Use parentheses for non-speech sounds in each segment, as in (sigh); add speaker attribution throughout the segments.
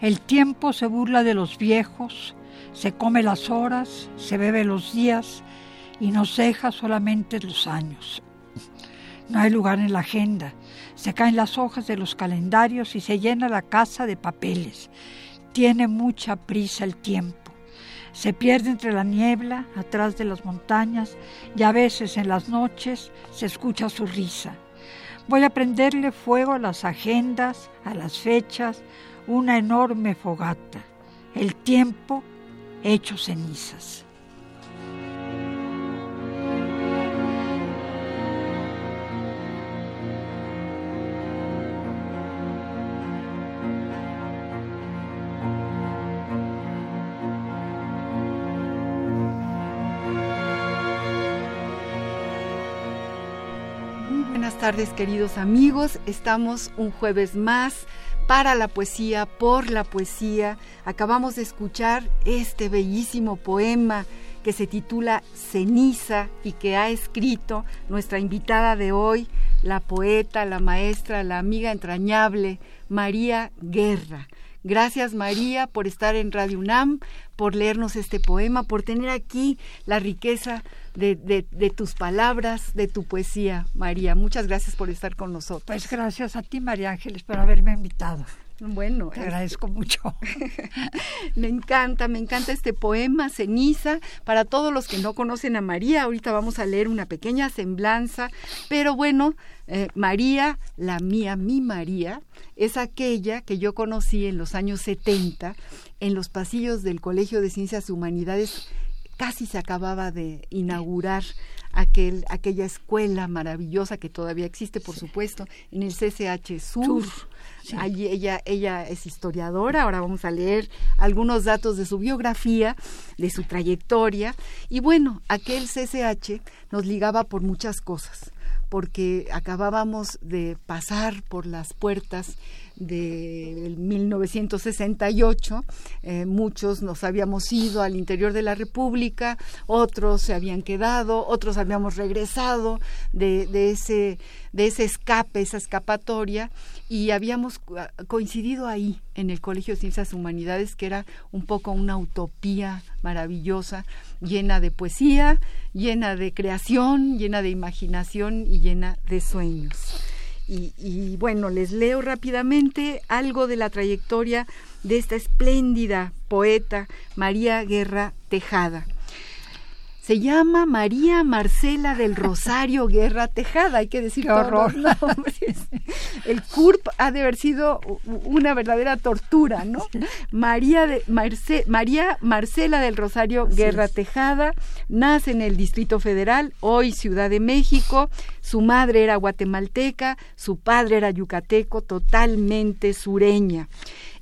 Speaker 1: El tiempo se burla de los viejos, se come las horas, se bebe los días y nos deja solamente los años. No hay lugar en la agenda, se caen las hojas de los calendarios y se llena la casa de papeles. Tiene mucha prisa el tiempo. Se pierde entre la niebla, atrás de las montañas, y a veces en las noches se escucha su risa. Voy a prenderle fuego a las agendas, a las fechas, una enorme fogata. El tiempo hecho cenizas.
Speaker 2: Buenas tardes queridos amigos. Estamos un jueves más para la poesía, por la poesía. Acabamos de escuchar este bellísimo poema que se titula Ceniza y que ha escrito nuestra invitada de hoy, la poeta, la maestra, la amiga entrañable, María Guerra. Gracias María por estar en Radio UNAM, por leernos este poema, por tener aquí la riqueza de, de, tus palabras, de tu poesía, María. Muchas gracias por estar con nosotros.
Speaker 1: Pues gracias a ti, María Ángeles, por haberme invitado.
Speaker 2: Bueno,
Speaker 1: te agradezco mucho. (laughs)
Speaker 2: me encanta, me encanta este poema, Ceniza. Para todos los que no conocen a María, ahorita vamos a leer una pequeña semblanza, pero bueno, eh, María, la mía, mi María, es aquella que yo conocí en los años 70 en los pasillos del Colegio de Ciencias y Humanidades casi se acababa de inaugurar aquel, aquella escuela maravillosa que todavía existe, por supuesto, en el CCH Sur. Allí ella, ella es historiadora, ahora vamos a leer algunos datos de su biografía, de su trayectoria. Y bueno, aquel CCH nos ligaba por muchas cosas porque acabábamos de pasar por las puertas de 1968, eh, muchos nos habíamos ido al interior de la República, otros se habían quedado, otros habíamos regresado de, de, ese, de ese escape, esa escapatoria, y habíamos coincidido ahí en el Colegio de Ciencias Humanidades, que era un poco una utopía maravillosa, llena de poesía, llena de creación, llena de imaginación y llena de sueños. Y, bueno, les leo rápidamente algo de la trayectoria de esta espléndida poeta María Guerra Tejada. Se llama María Marcela del Rosario Guerra Tejada, hay que decir
Speaker 1: horror. (laughs)
Speaker 2: El CURP ha de haber sido una verdadera tortura, ¿no? María, de, María Marcela del Rosario Guerra Tejada nace en el Distrito Federal, hoy Ciudad de México. Su madre era guatemalteca, su padre era yucateco, totalmente sureña.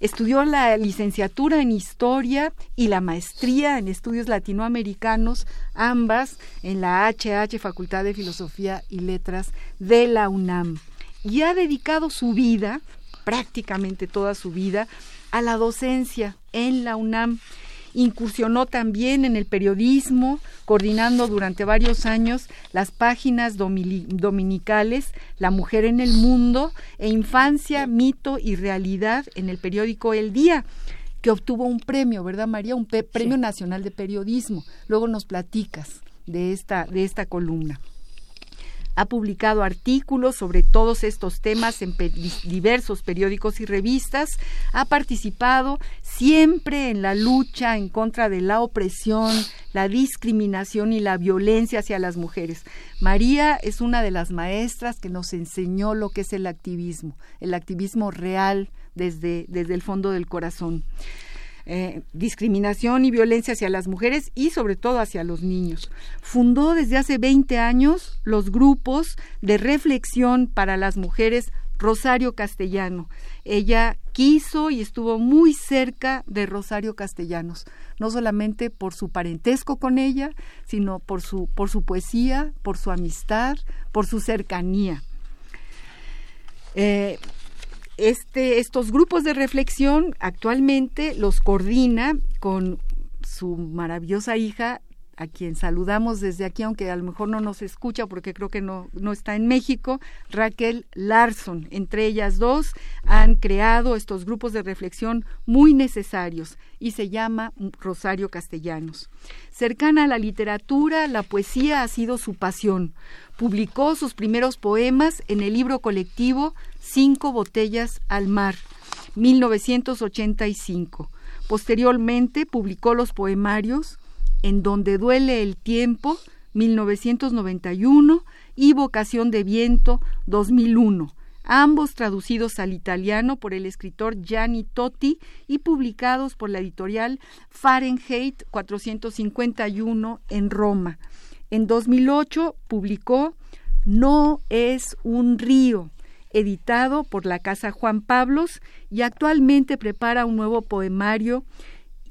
Speaker 2: Estudió la licenciatura en Historia y la maestría en Estudios Latinoamericanos, ambas en la HH Facultad de Filosofía y Letras de la UNAM. Y ha dedicado su vida, prácticamente toda su vida, a la docencia en la UNAM Incursionó también en el periodismo, coordinando durante varios años las páginas dominicales La Mujer en el Mundo e Infancia, Mito y Realidad en el periódico El Día que obtuvo un premio, ¿verdad María? Un premio nacional de periodismo. Luego nos platicas de esta, de esta columna. Ha publicado artículos sobre todos estos temas en diversos periódicos y revistas. Ha participado siempre en la lucha en contra de la opresión, la discriminación y la violencia hacia las mujeres. María es una de las maestras que nos enseñó lo que es el activismo, el activismo real desde, desde el fondo del corazón. Eh, discriminación y violencia hacia las mujeres y sobre todo hacia los niños. Fundó desde hace 20 años los grupos de reflexión para las mujeres Rosario Castellano. Ella quiso y estuvo muy cerca de Rosario Castellanos, no solamente por su parentesco con ella, sino por su, por su poesía, por su amistad, por su cercanía. Eh, este, estos grupos de reflexión actualmente los coordina con su maravillosa hija, a quien saludamos desde aquí, aunque a lo mejor no nos escucha porque creo que no, no está en México, Raquel Larson. Entre ellas dos han creado estos grupos de reflexión muy necesarios y se llama Rosario Castellanos. Cercana a la literatura, la poesía ha sido su pasión. Publicó sus primeros poemas en el libro colectivo Cinco botellas al mar, 1985. Posteriormente publicó los poemarios En donde duele el tiempo, 1991, y Vocación de Viento, 2001, ambos traducidos al italiano por el escritor Gianni Totti y publicados por la editorial Fahrenheit 451 en Roma. En 2008 publicó No es un río, editado por la Casa Juan Pablos y actualmente prepara un nuevo poemario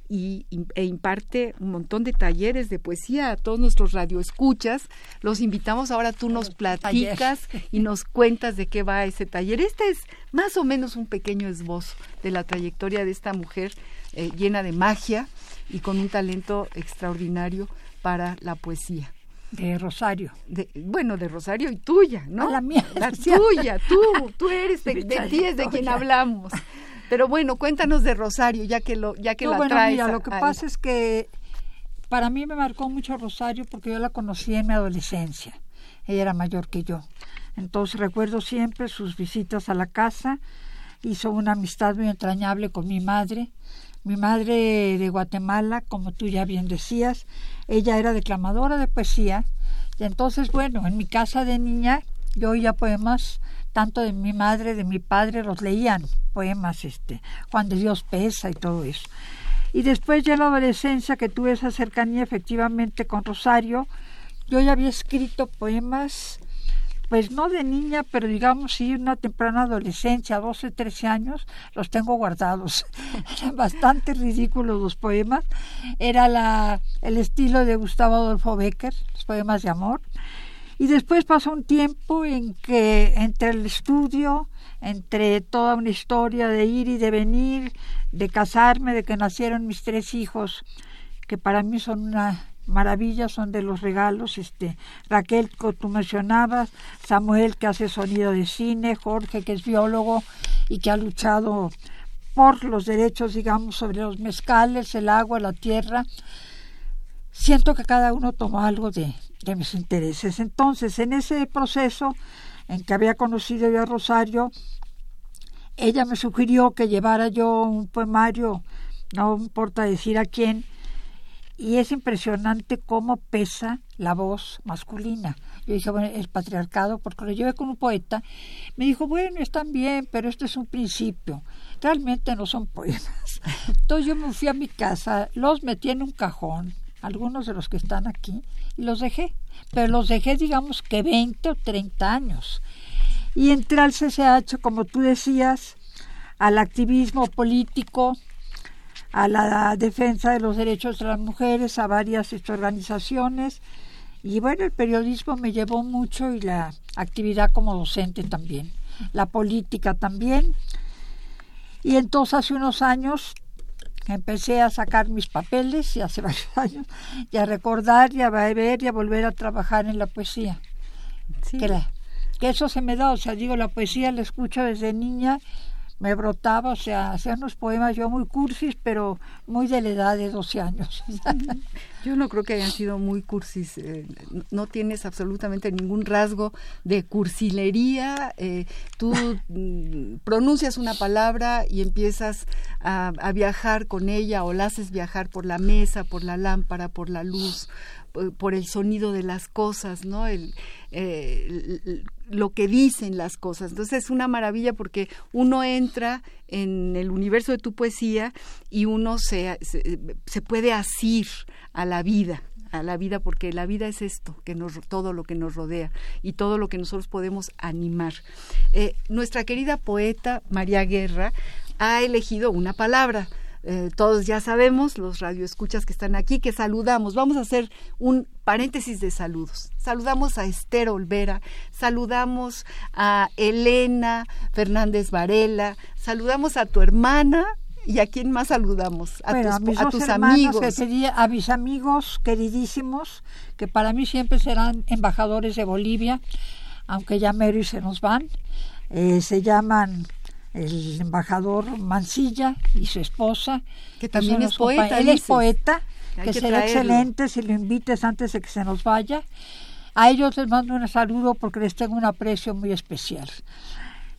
Speaker 2: y, e imparte un montón de talleres de poesía a todos nuestros radioescuchas. Los invitamos ahora, tú nos platicas y nos cuentas de qué va ese taller. Este es más o menos un pequeño esbozo de la trayectoria de esta mujer eh, llena de magia y con un talento extraordinario para la poesía.
Speaker 1: De Rosario.
Speaker 2: De, bueno, de Rosario y tuya, ¿no?
Speaker 1: la mía.
Speaker 2: La (laughs) tuya, tú, tú eres, de, ti es de quien hablamos. Pero bueno, cuéntanos de Rosario, ya que lo, ya que la
Speaker 1: bueno,
Speaker 2: traes.
Speaker 1: Mira, lo que pasa es que para mí me marcó mucho Rosario porque yo la conocí en mi adolescencia. Ella era mayor que yo. Entonces recuerdo siempre sus visitas a la casa. Hizo una amistad muy entrañable con mi madre. Mi madre de Guatemala, como tú ya bien decías, ella era declamadora de poesía. Y entonces, bueno, en mi casa de niña yo oía poemas tanto de mi madre, de mi padre, los leían, poemas, este, Juan de Dios pesa y todo eso. Y después ya en la adolescencia que tuve esa cercanía efectivamente con Rosario, yo ya había escrito poemas, pues no de niña, pero digamos sí una temprana adolescencia, 12, 13 años, los tengo guardados. (laughs) Eran bastante ridículos los poemas. Era la, el estilo de Gustavo Adolfo Becker, los poemas de amor. Y después pasó un tiempo en que entre el estudio, entre toda una historia de ir y de venir, de casarme, de que nacieron mis tres hijos, que para mí son una maravilla, son de los regalos, este, Raquel, que tú mencionabas, Samuel, que hace sonido de cine, Jorge, que es biólogo y que ha luchado por los derechos, digamos, sobre los mezcales, el agua, la tierra. Siento que cada uno tomó algo de, mis intereses. Entonces, en ese proceso en que había conocido a Rosario, ella me sugirió que llevara yo un poemario, no importa decir a quién, y es impresionante cómo pesa la voz masculina. Yo dije, bueno, el patriarcado, porque lo llevé con un poeta, me dijo, bueno, están bien, pero esto es un principio. Realmente no son poemas. (laughs) Entonces yo me fui a mi casa, los metí en un cajón, algunos de los que están aquí, y los dejé. Pero los dejé, digamos que 20 o 30 años. Y entré al CCH, como tú decías, al activismo político, a la defensa de los derechos de las mujeres, a varias organizaciones. Y bueno, el periodismo me llevó mucho y la actividad como docente también, la política también. Y entonces hace unos años empecé a sacar mis papeles y hace (laughs) varios años y a recordar y a ver y a volver a trabajar en la poesía. Que, que, eso se me da, o sea, digo, la poesía la escucho desde niña, me brotaba, o sea, hacer unos poemas yo muy cursis, pero muy de la edad de 12 años. (laughs)
Speaker 2: Yo no creo que hayan sido muy cursis, eh, no tienes absolutamente ningún rasgo de cursilería, eh, tú mm, pronuncias una palabra y empiezas a, a viajar con ella o la haces viajar por la mesa, por la lámpara, por la luz, por el sonido de las cosas, ¿no? El, eh, lo que dicen las cosas. Entonces es una maravilla porque uno entra en el universo de tu poesía y uno se, se, puede asir a la vida a la vida porque la vida es esto que nos todo lo que nos rodea y todo lo que nosotros podemos animar eh, nuestra querida poeta María Guerra ha elegido una palabra eh, todos ya sabemos, los radioescuchas que están aquí, que saludamos. Vamos a hacer un paréntesis de saludos. Saludamos a Esther Olvera, saludamos a Elena Fernández Varela, saludamos a tu hermana, ¿Y a quién más saludamos?
Speaker 1: A tus, amigos. a mis amigos queridísimos, que para mí siempre serán embajadores de Bolivia, aunque ya mero y se nos van. Eh, se llaman el embajador Mancilla y su esposa.
Speaker 2: Que también es poeta.
Speaker 1: Él es poeta, que, será excelente si lo invites antes de que se nos vaya. A ellos les mando un saludo porque les tengo un aprecio muy especial.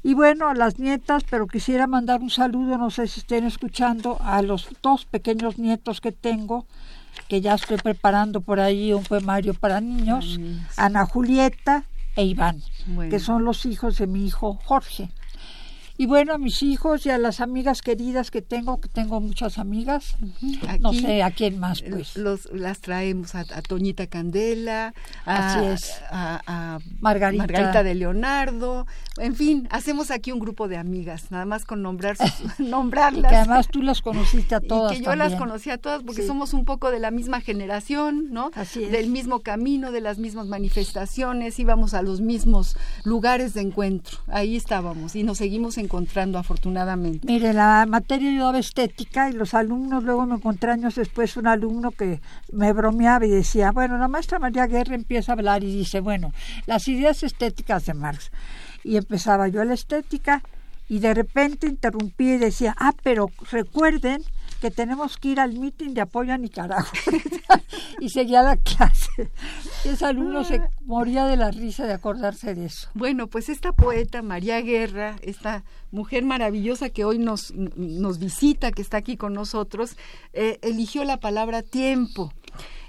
Speaker 1: Y bueno, a las nietas, pero quisiera mandar un saludo, no sé si estén escuchando, a los dos pequeños nietos que tengo, que ya estoy preparando por ahí un poemario para niños, Ana Julieta e Iván, que son los hijos de mi hijo Jorge. Y bueno, a mis hijos y a las amigas queridas que tengo, que tengo muchas amigas, no sé a quién más, pues.
Speaker 2: Los, las traemos a, Toñita Candela, a, a, Margarita. Margarita. de Leonardo, en fin, hacemos aquí un grupo de amigas, nada más con nombrar (laughs) (laughs) nombrarlas.
Speaker 1: que además tú las conociste a todas.
Speaker 2: Y que yo las conocí a todas porque somos un poco de la misma generación, ¿no?
Speaker 1: Así es.
Speaker 2: Del mismo camino, de las mismas manifestaciones, íbamos a los mismos lugares de encuentro. Ahí estábamos y nos seguimos en encontrando afortunadamente.
Speaker 1: Mire, la materia yo daba estética y los alumnos, luego me encontré años después un alumno que me bromeaba y decía, bueno, la maestra María Guerra empieza a hablar y dice, bueno, las ideas estéticas de Marx. Y empezaba yo la estética y de repente interrumpí y decía, ah, pero recuerden que tenemos que ir al mitin de apoyo a Nicaragua. (laughs) y seguía la clase. Ese alumno se moría de la risa de acordarse de eso.
Speaker 2: Bueno, pues esta poeta, María Guerra, esta mujer maravillosa que hoy nos, nos visita, que está aquí con nosotros, eh, eligió la palabra tiempo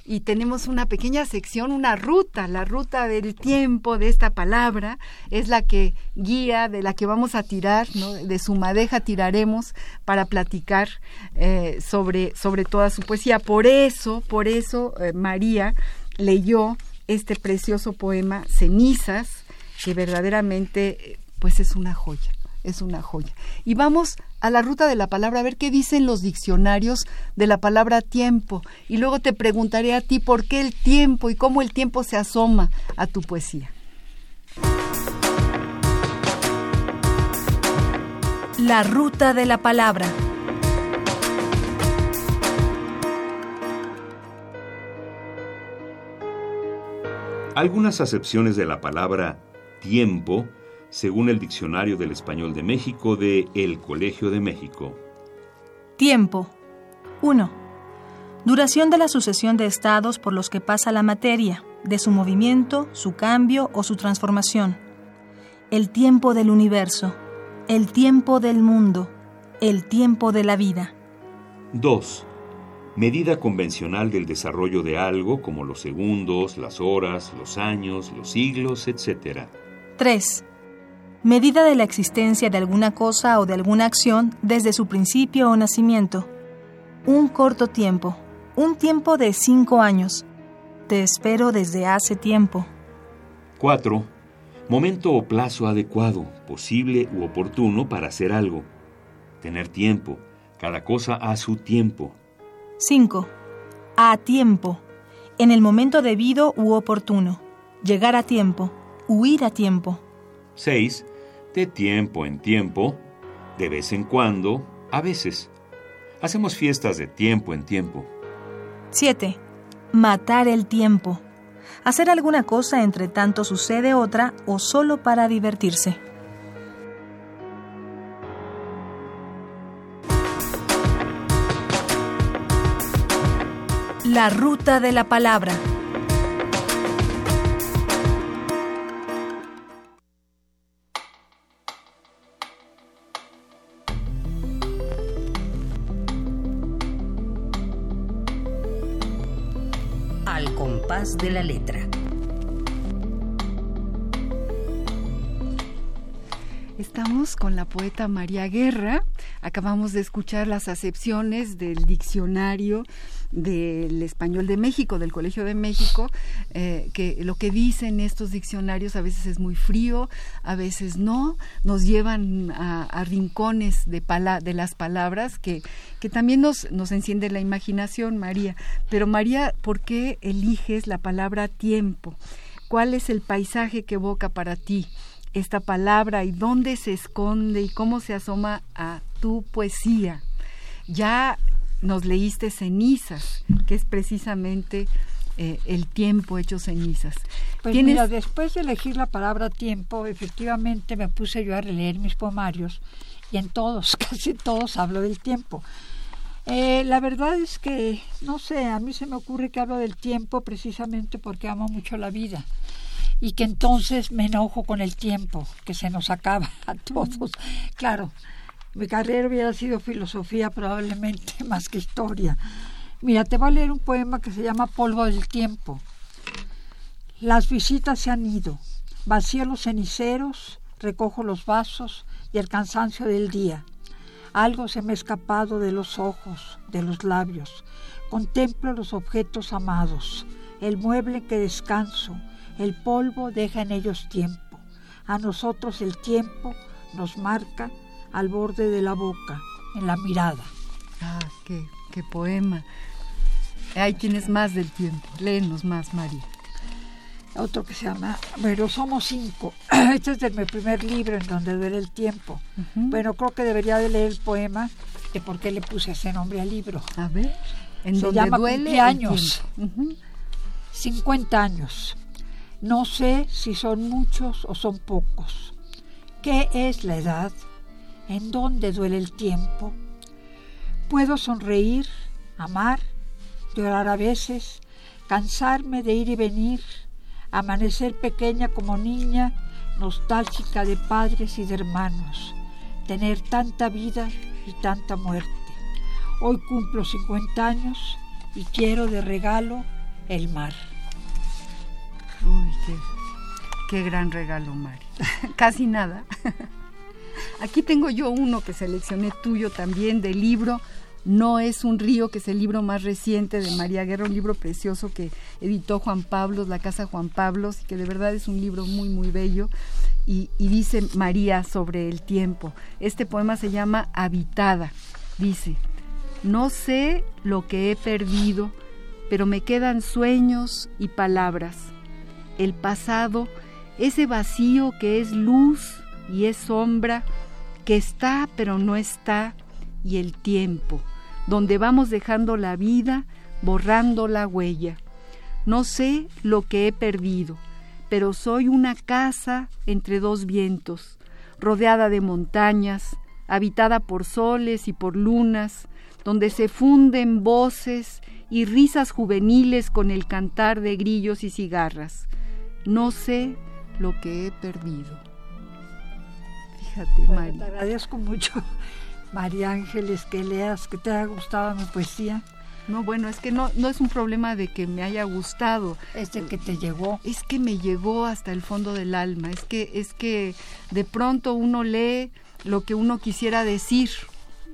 Speaker 2: y tenemos una pequeña sección, una ruta, la ruta del tiempo de esta palabra es la que guía, de la que vamos a tirar, ¿no? de su madeja tiraremos para platicar eh, sobre, sobre toda su poesía. Por eso, por eso eh, María leyó este precioso poema Cenizas, que verdaderamente pues es una joya es una joya. Y vamos a la ruta de la palabra a ver qué dicen los diccionarios de la palabra tiempo. Y luego te preguntaré a ti por qué el tiempo y cómo el tiempo se asoma a tu poesía.
Speaker 3: La ruta de la palabra.
Speaker 4: Algunas acepciones de la palabra tiempo según el Diccionario del Español de México de El Colegio de México.
Speaker 5: Tiempo. 1. Duración de la sucesión de estados por los que pasa la materia, de su movimiento, su cambio o su transformación. El tiempo del universo, el tiempo del mundo, el tiempo de la vida.
Speaker 4: 2. Medida convencional del desarrollo de algo como los segundos, las horas, los años, los siglos, etc.
Speaker 5: 3 medida de la existencia de alguna cosa o de alguna acción desde su principio o nacimiento. Un corto tiempo, un tiempo de cinco años. Te espero desde hace tiempo.
Speaker 4: 4. Momento o plazo adecuado, posible u oportuno para hacer algo. Tener tiempo, cada cosa a su tiempo.
Speaker 5: 5. A tiempo, en el momento debido u oportuno. Llegar a tiempo, huir a tiempo.
Speaker 4: 6 de tiempo en tiempo, de vez en cuando, a veces. Hacemos fiestas de tiempo en tiempo.
Speaker 5: 7. Matar el tiempo. Hacer alguna cosa entre tanto sucede otra o solo para divertirse.
Speaker 3: La ruta de la palabra.
Speaker 6: De la letra.
Speaker 2: Estamos con la poeta María Guerra. Acabamos de escuchar las acepciones del diccionario del español de México, del Colegio de México, eh, que lo que dicen estos diccionarios a veces es muy frío, a veces no, nos llevan a, rincones de, de las palabras que, que también nos, nos enciende la imaginación, María. Pero María, ¿por qué eliges la palabra tiempo? ¿Cuál es el paisaje que evoca para ti? esta palabra y dónde se esconde y cómo se asoma a tu poesía. Ya nos leíste cenizas, que es precisamente eh, el tiempo hecho cenizas.
Speaker 1: Pues mira, después de elegir la palabra tiempo, efectivamente me puse yo a releer mis poemarios y en todos, (laughs) casi todos hablo del tiempo. Eh, la verdad es que, no sé, a mí se me ocurre que hablo del tiempo precisamente porque amo mucho la vida y que entonces me enojo con el tiempo, que se nos acaba (laughs) a todos. Claro, mi carrera hubiera sido filosofía probablemente (laughs) más que historia. Mira, te voy a leer un poema que se llama Polvo del Tiempo. Las visitas se han ido, vacío los ceniceros, recojo los vasos y el cansancio del día. Algo se me ha escapado de los ojos, de los labios. Contemplo los objetos amados, el mueble que descanso, el polvo deja en ellos tiempo. A nosotros el tiempo nos marca al borde de la boca, en la mirada.
Speaker 2: Ah, qué, qué poema. Ahí tienes más del tiempo. Léenos más, María.
Speaker 1: Otro que se llama, bueno, somos cinco. (clears throat) Este es de mi primer libro en donde duele el tiempo. Bueno, creo que debería de leer el poema de por qué le puse ese nombre al libro.
Speaker 2: A ver,
Speaker 1: en se llama duele años. 50 años. No sé si son muchos o son pocos. ¿Qué es la edad? ¿En dónde duele el tiempo? Puedo sonreír, amar, llorar a veces, cansarme de ir y venir, amanecer pequeña como niña, nostálgica de padres y de hermanos, tener tanta vida y tanta muerte. Hoy cumplo 50 años y quiero de regalo el mar.
Speaker 2: Uy, qué, gran regalo, Mari. (laughs) Casi nada. (laughs) Aquí tengo yo uno que seleccioné tuyo también del libro No es un río, que es el libro más reciente de María Guerra, un libro precioso que editó Juan Pablos, la Casa Juan Pablos, y que de verdad es un libro muy, muy bello. Y, y dice María sobre el tiempo. Este poema se llama Habitada. Dice, no sé lo que he perdido, pero me quedan sueños y palabras el pasado, ese vacío que es luz y es sombra, que está pero no está, y el tiempo, donde vamos dejando la vida, borrando la huella. No sé lo que he perdido, pero soy una casa entre dos vientos, rodeada de montañas, habitada por soles y por lunas, donde se funden voces y risas juveniles con el cantar de grillos y cigarras. No sé lo que he perdido.
Speaker 1: Fíjate, María. Te agradezco mucho, (laughs) María Ángeles, que leas, que te haya gustado mi poesía.
Speaker 2: No, bueno, es que no, no es un problema de que me haya gustado.
Speaker 1: Es de que te llegó.
Speaker 2: Es que me llegó hasta el fondo del alma. Es que, es que de pronto uno lee lo que uno quisiera decir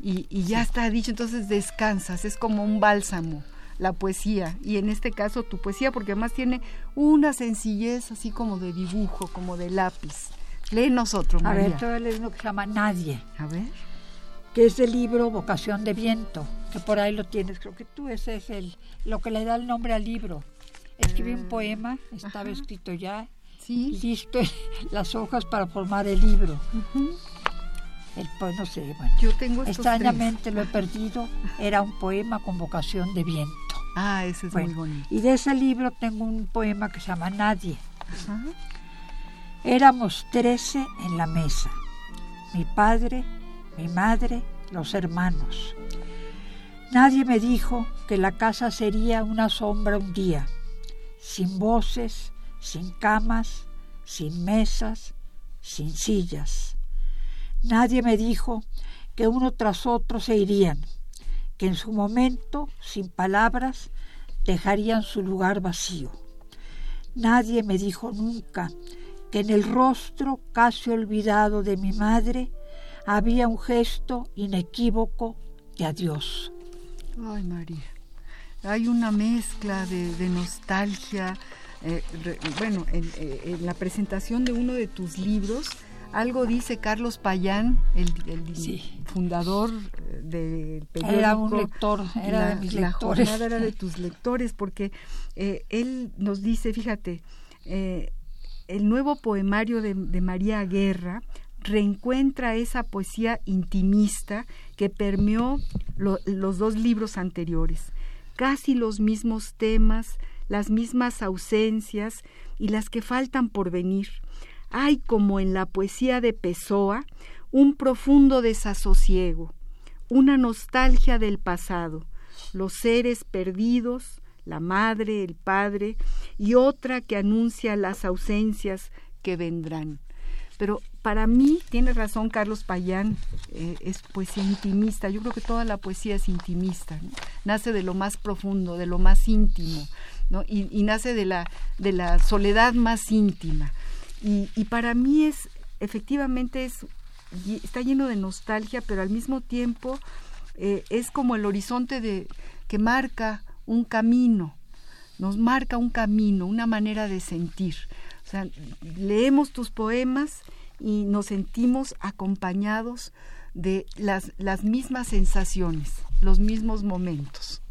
Speaker 2: y, ya está dicho, entonces descansas, es como un bálsamo la poesía y en este caso tu poesía porque además tiene una sencillez así como de dibujo, como de lápiz. Lee nosotros,
Speaker 1: María. A ver, te voy a leer uno que se llama Nadie.
Speaker 2: A ver.
Speaker 1: Que es del libro Vocación de Viento, que por ahí lo tienes. Creo que tú ese es el, lo que le da el nombre al libro. Escribí un ah, poema, estaba escrito ya, ¿Sí? listo (laughs) las hojas para formar el libro el pues no sé, bueno.
Speaker 2: Yo tengo
Speaker 1: extrañamente lo he perdido, era un poema con vocación de viento.
Speaker 2: Ah, ese es muy bonito.
Speaker 1: Y de ese libro tengo un poema que se llama Nadie. Éramos trece en la mesa, mi padre, mi madre, los hermanos. Nadie me dijo que la casa sería una sombra un día, sin voces, sin camas, sin mesas, sin sillas. Nadie me dijo que uno tras otro se irían, que en su momento, sin palabras, dejarían su lugar vacío. Nadie me dijo nunca en el rostro casi olvidado de mi madre había un gesto inequívoco de adiós.
Speaker 2: Ay, María, hay una mezcla de, nostalgia. Eh, bueno, eh, en, la presentación de uno de tus libros, algo dice Carlos Payán, el, fundador eh, del periódico.
Speaker 1: Era un lector, era de mis lectores.
Speaker 2: La era de (laughs) tus lectores, porque él nos dice, fíjate, el nuevo poemario de, María Guerra reencuentra esa poesía intimista que permeó los dos libros anteriores. Casi los mismos temas, las mismas ausencias y las que faltan por venir. Hay como en la poesía de Pessoa un profundo desasosiego, una nostalgia del pasado, los seres perdidos, la madre, el padre, y otra que anuncia las ausencias que vendrán. Pero para mí, tiene razón Carlos Payán, eh, es poesía intimista. Yo creo que toda la poesía es intimista, nace de lo más profundo, de lo más íntimo, ¿no? y, nace de la, de la soledad más íntima. Y, para mí es, efectivamente, es, está lleno de nostalgia, pero al mismo tiempo eh, es como el horizonte de, que marca un camino, nos marca un camino, una manera de sentir. O sea, leemos tus poemas y nos sentimos acompañados de las, las mismas sensaciones, los mismos momentos.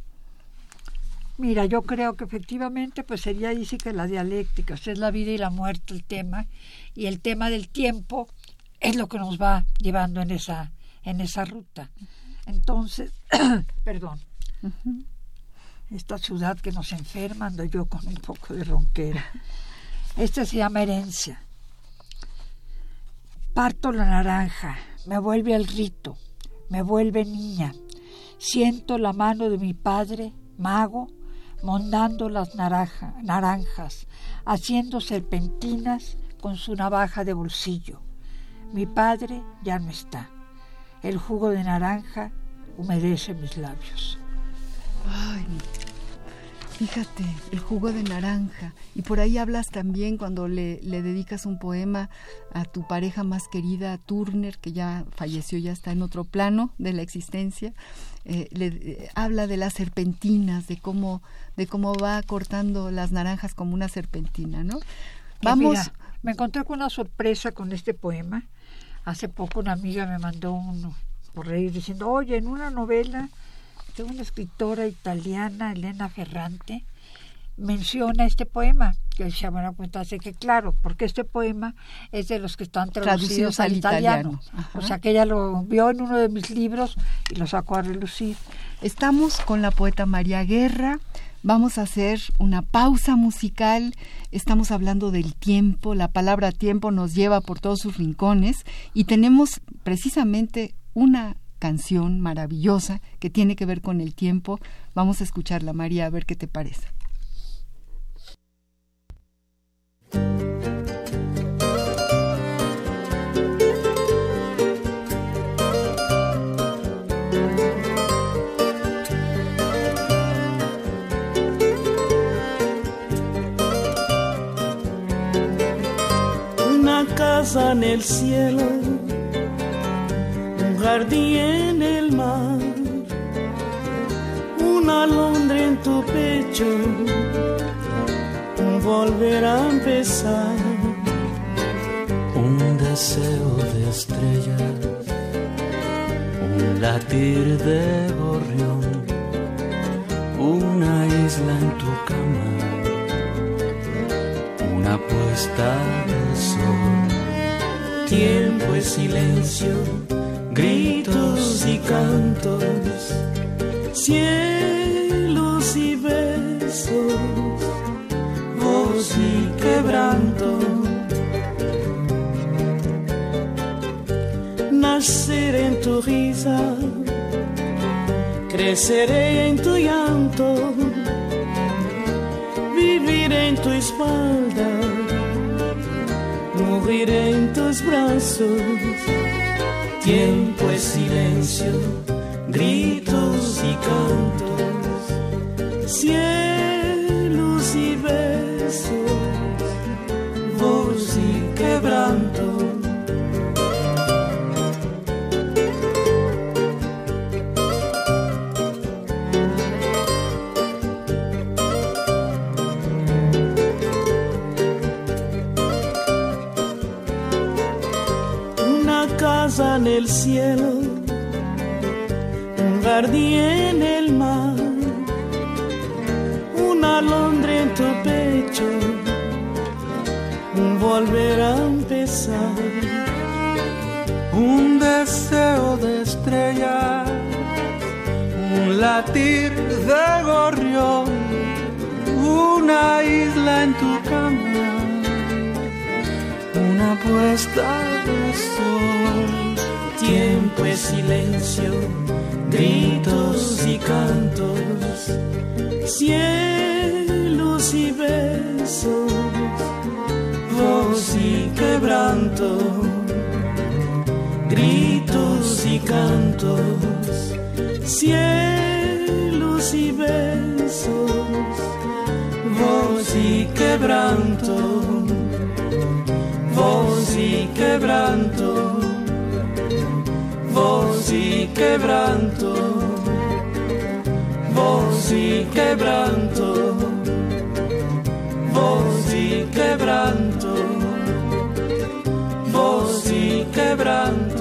Speaker 1: Mira, yo creo que efectivamente pues sería dice que la dialéctica, es la vida y la muerte el tema, y el tema del tiempo es lo que nos va llevando en esa, en esa ruta. Entonces, (clears throat) perdón esta ciudad que nos enferma, ando yo con un poco de ronquera. Esta se llama herencia. Parto la naranja, me vuelve al rito, me vuelve niña. Siento la mano de mi padre, mago, mondando las naranjas, haciendo serpentinas con su navaja de bolsillo. Mi padre ya no está. El jugo de naranja humedece mis labios.
Speaker 2: Ay, fíjate, el jugo de naranja. Y por ahí hablas también cuando le, dedicas un poema a tu pareja más querida, Turner, que ya falleció, ya está en otro plano de la existencia. Eh, le, eh, habla de las serpentinas, de cómo, de cómo va cortando las naranjas como una serpentina, ¿no?
Speaker 1: Vamos. me encontré con una sorpresa con este poema. Hace poco una amiga me mandó uno por reír diciendo, oye, en una novela una escritora italiana, Elena Ferrante, menciona este poema, que se llama cuenta hace que claro, porque este poema es de los que están traducidos, al, italiano. O sea que ella lo vio en uno de mis libros y lo sacó a relucir.
Speaker 2: Estamos con la poeta María Guerra. Vamos a hacer una pausa musical. Estamos hablando del tiempo. La palabra tiempo nos lleva por todos sus rincones y tenemos precisamente una canción maravillosa que tiene que ver con el tiempo. Vamos a escucharla, María, a ver qué te parece.
Speaker 7: Una casa en el cielo jardín en el mar, una alondra en tu pecho, volver a empezar,
Speaker 8: un deseo de estrellas, un latir de gorrión, una isla en tu cama, una puesta de sol, tiempo y silencio gritos y cantos, cielos y besos, voz y quebranto. Nacer en tu risa,
Speaker 7: Creceré en tu llanto, viviré en tu espalda, moriré en tus brazos. Tiempo es silencio, gritos y cantos, el cielo, un jardín en el mar, una alondra en tu pecho, un volver a empezar,
Speaker 9: un deseo de estrella, un latir de gorrión, una isla en tu cama, una puesta de sol tiempo es silencio, gritos y cantos, cielos y besos, voz y quebranto, gritos y cantos, cielos y besos, voz y quebranto, voz y quebranto voz y quebranto, voz y quebranto, voz y quebranto, voz y quebranto.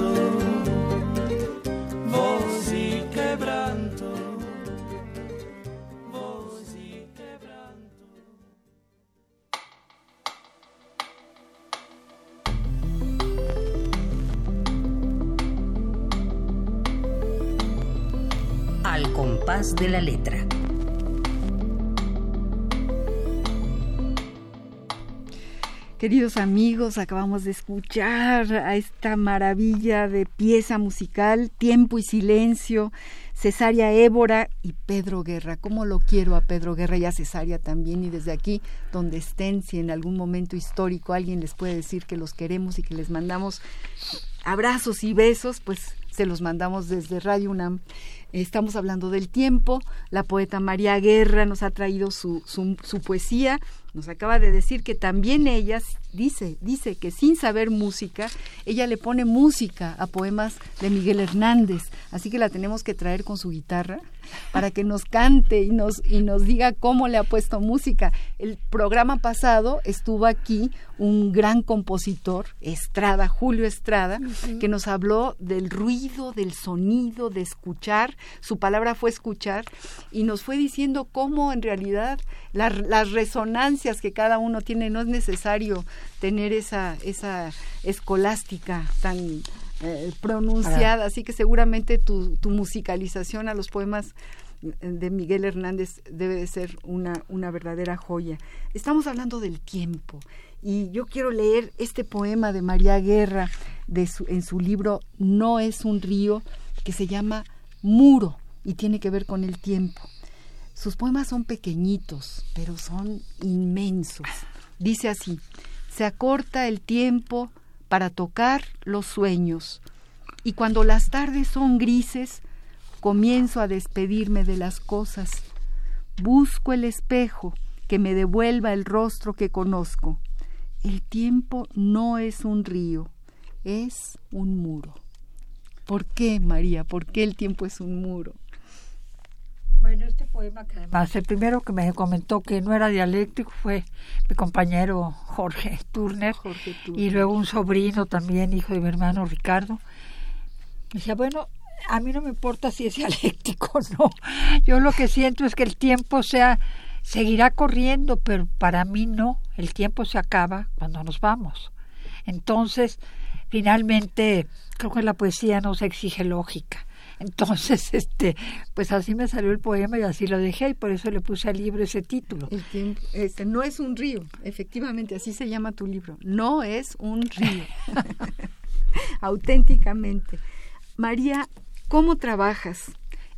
Speaker 6: De la letra.
Speaker 2: Queridos amigos, acabamos de escuchar a esta maravilla de pieza musical, Tiempo y Silencio, Cesárea Évora y Pedro Guerra. ¿Cómo lo quiero a Pedro Guerra y a Cesárea también? Y desde aquí, donde estén, si en algún momento histórico alguien les puede decir que los queremos y que les mandamos abrazos y besos, pues se los mandamos desde Radio UNAM. Estamos hablando del tiempo. La poeta María Guerra nos ha traído su, su, poesía. Nos acaba de decir que también ella dice, dice que sin saber música, ella le pone música a poemas de Miguel Hernández. Así que la tenemos que traer con su guitarra para que nos cante y nos, y nos diga cómo le ha puesto música. El programa pasado estuvo aquí un gran compositor, Estrada, Julio Estrada, que nos habló del ruido, del sonido, de escuchar. Su palabra fue escuchar y nos fue diciendo cómo en realidad las resonancias que cada uno tiene, no es necesario tener esa, esa escolástica tan eh, pronunciada, así que seguramente tu, tu, musicalización a los poemas de Miguel Hernández debe de ser una, una verdadera joya. Estamos hablando del tiempo y yo quiero leer este poema de María Guerra de en su libro No es un río, que se llama Muro y tiene que ver con el tiempo. Sus poemas son pequeñitos, pero son inmensos. Dice así, se acorta el tiempo para tocar los sueños. Y cuando las tardes son grises, comienzo a despedirme de las cosas. Busco el espejo que me devuelva el rostro que conozco. El tiempo no es un río, es un muro. ¿Por qué, María? ¿Por qué el tiempo es un muro?
Speaker 1: Bueno, este poema que además el primero que me comentó que no era dialéctico fue mi compañero Jorge Turner, y luego un sobrino también, hijo de mi hermano Ricardo. decía, bueno, a mí no me importa si es (laughs) dialéctico o no. Yo lo que siento es que el tiempo sea seguirá corriendo, pero para mí no. El tiempo se acaba cuando nos vamos. Entonces, finalmente, creo que la poesía no se exige lógica entonces, (laughs) este, pues así me salió el poema y así lo dejé y por eso le puse al libro ese título.
Speaker 2: este, no es un río, efectivamente, así se llama tu libro. No es un río. (laughs) (laughs) Auténticamente. María, ¿cómo trabajas?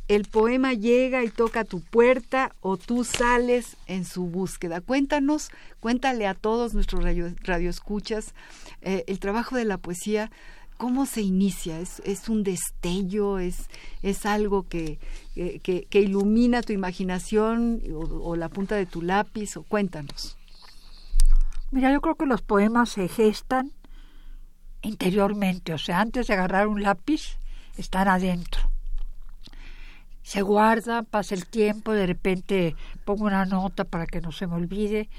Speaker 2: el poema llega y toca tu puerta o tú sales en su búsqueda. Cuéntanos, cuéntale a todos nuestros radioescuchas eh, el trabajo de la poesía. ¿Cómo se inicia? ¿Es, un destello? ¿Es, es algo que, que, ilumina tu imaginación o, o la punta de tu lápiz? O cuéntanos.
Speaker 1: Mira, yo creo que los poemas se gestan interiormente, o sea, antes de agarrar un lápiz, están adentro. Se guarda, pasa el tiempo, de repente pongo una nota para que no se me olvide.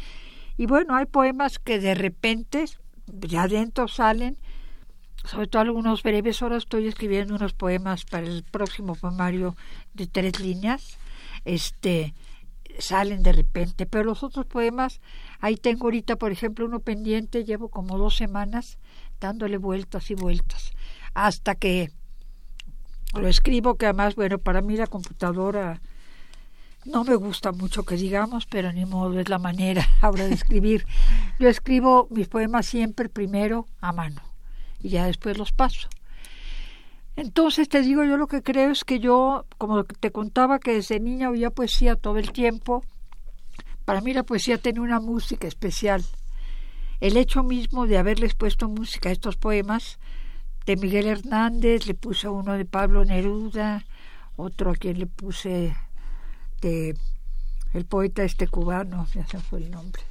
Speaker 1: Y bueno, hay poemas que de repente ya adentro salen, sobre todo algunos breves. Ahora estoy escribiendo unos poemas para el próximo poemario de tres líneas. Este, salen de repente, pero los otros poemas, ahí tengo ahorita, por ejemplo, uno pendiente, llevo como dos semanas dándole vueltas y vueltas, hasta que lo escribo, que además, bueno, para mí la computadora no me gusta mucho que digamos, pero ni modo, es la manera (laughs) ahora de escribir. Yo escribo mis poemas siempre primero a mano y ya después los paso. Entonces te digo, yo lo que creo es que yo, como te contaba que desde niña oía poesía todo el tiempo, para mí la poesía tiene una música especial. El hecho mismo de haberles puesto música a estos poemas de Miguel Hernández, le puse uno de Pablo Neruda, otro a quien le puse de el poeta este cubano, ya se fue el nombre,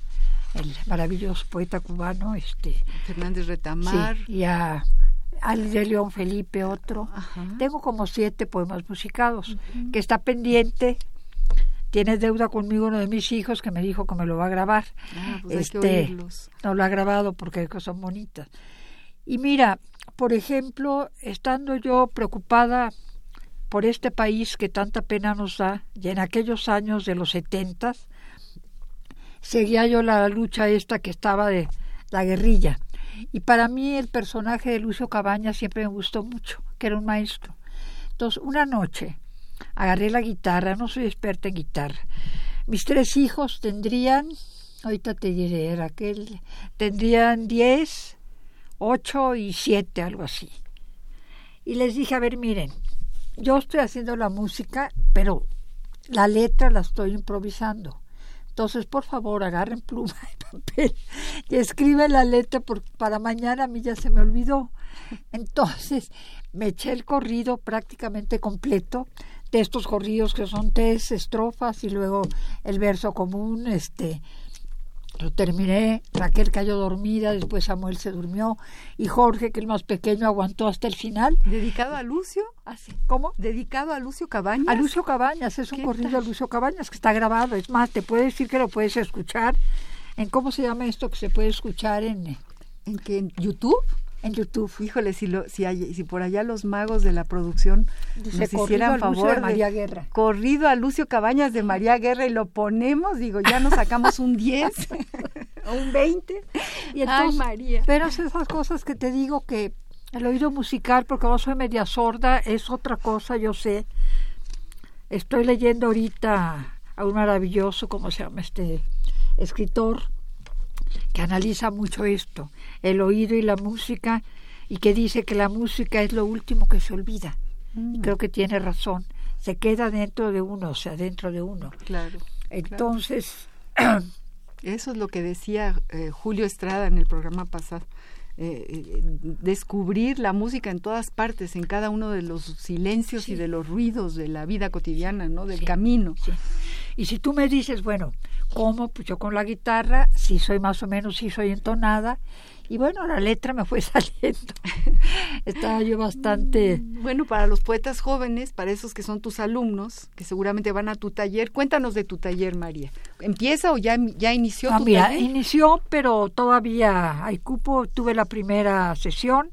Speaker 1: el maravilloso poeta cubano, este
Speaker 2: Fernández Retamar,
Speaker 1: y a al de León Felipe otro. Tengo como siete poemas musicados, que está pendiente. Tiene deuda conmigo uno de mis hijos que me dijo que me lo va a grabar.
Speaker 2: Ah, pues este,
Speaker 1: no lo ha grabado porque son bonitas. Y mira, por ejemplo, estando yo preocupada por este país que tanta pena nos da, y en aquellos años de los setentas, seguía yo la lucha esta que estaba de la guerrilla. Y para mí el personaje de Lucio Cabaña siempre me gustó mucho, que era un maestro. Entonces, una noche agarré la guitarra, no soy experta en guitarra. Mis tres hijos tendrían, ahorita te diré, Raquel, tendrían diez, ocho y siete, algo así. Y les dije, a ver, miren, yo estoy haciendo la música, pero la letra la estoy improvisando. Entonces, por favor, agarren pluma y papel y escriben la letra para mañana a mí ya se me olvidó. Entonces, me eché el corrido prácticamente completo de estos corridos que son tres estrofas y luego el verso común, este, lo terminé, Raquel cayó dormida, después Samuel se durmió y Jorge, que el más pequeño, aguantó hasta el final.
Speaker 2: ¿Dedicado a Lucio?
Speaker 1: Así. ¿Cómo?
Speaker 2: ¿Dedicado a Lucio Cabañas?
Speaker 1: A Lucio Cabañas, es un corrido a Lucio Cabañas que está grabado. Es más, te puedo decir que lo puedes escuchar en, ¿cómo se llama esto que se puede escuchar en...
Speaker 2: ¿En, qué, en YouTube?
Speaker 1: En YouTube.
Speaker 2: Híjole, si, lo, si, hay, si por allá los magos de la producción nos hicieran favor
Speaker 1: de María Guerra.
Speaker 2: Corrido a Lucio Cabañas de María Guerra y lo ponemos, digo, ya nos sacamos un 10 (laughs) o un 20.
Speaker 1: Y entonces, María. Pero esas cosas que te digo que el oído musical, porque ahora soy media sorda, es otra cosa, yo sé. Estoy leyendo ahorita a un maravilloso, ¿cómo se llama este escritor? Que analiza mucho esto, el oído y la música, y que dice que la música es lo último que se olvida. Y mm. creo que tiene razón. Se queda dentro de uno, o sea, dentro de uno.
Speaker 2: Claro.
Speaker 1: Entonces.
Speaker 2: Eso es lo que decía eh, Julio Estrada en el programa pasado. Eh, eh, descubrir la música en todas partes, en cada uno de los silencios y de los ruidos de la vida cotidiana, ¿no? Del camino.
Speaker 1: Y si tú me dices, bueno, ¿cómo? Pues yo con la guitarra, si soy más o menos, si soy entonada, y bueno, la letra me fue (laughs) saliendo. Estaba yo bastante...
Speaker 2: Mm, bueno, para los poetas jóvenes, para esos que son tus alumnos, que seguramente van a tu taller, cuéntanos de tu taller, María. ¿Empieza o ya, ya inició
Speaker 1: ah,
Speaker 2: tu
Speaker 1: mira,
Speaker 2: taller?
Speaker 1: inició, pero todavía hay cupo. Tuve la primera sesión.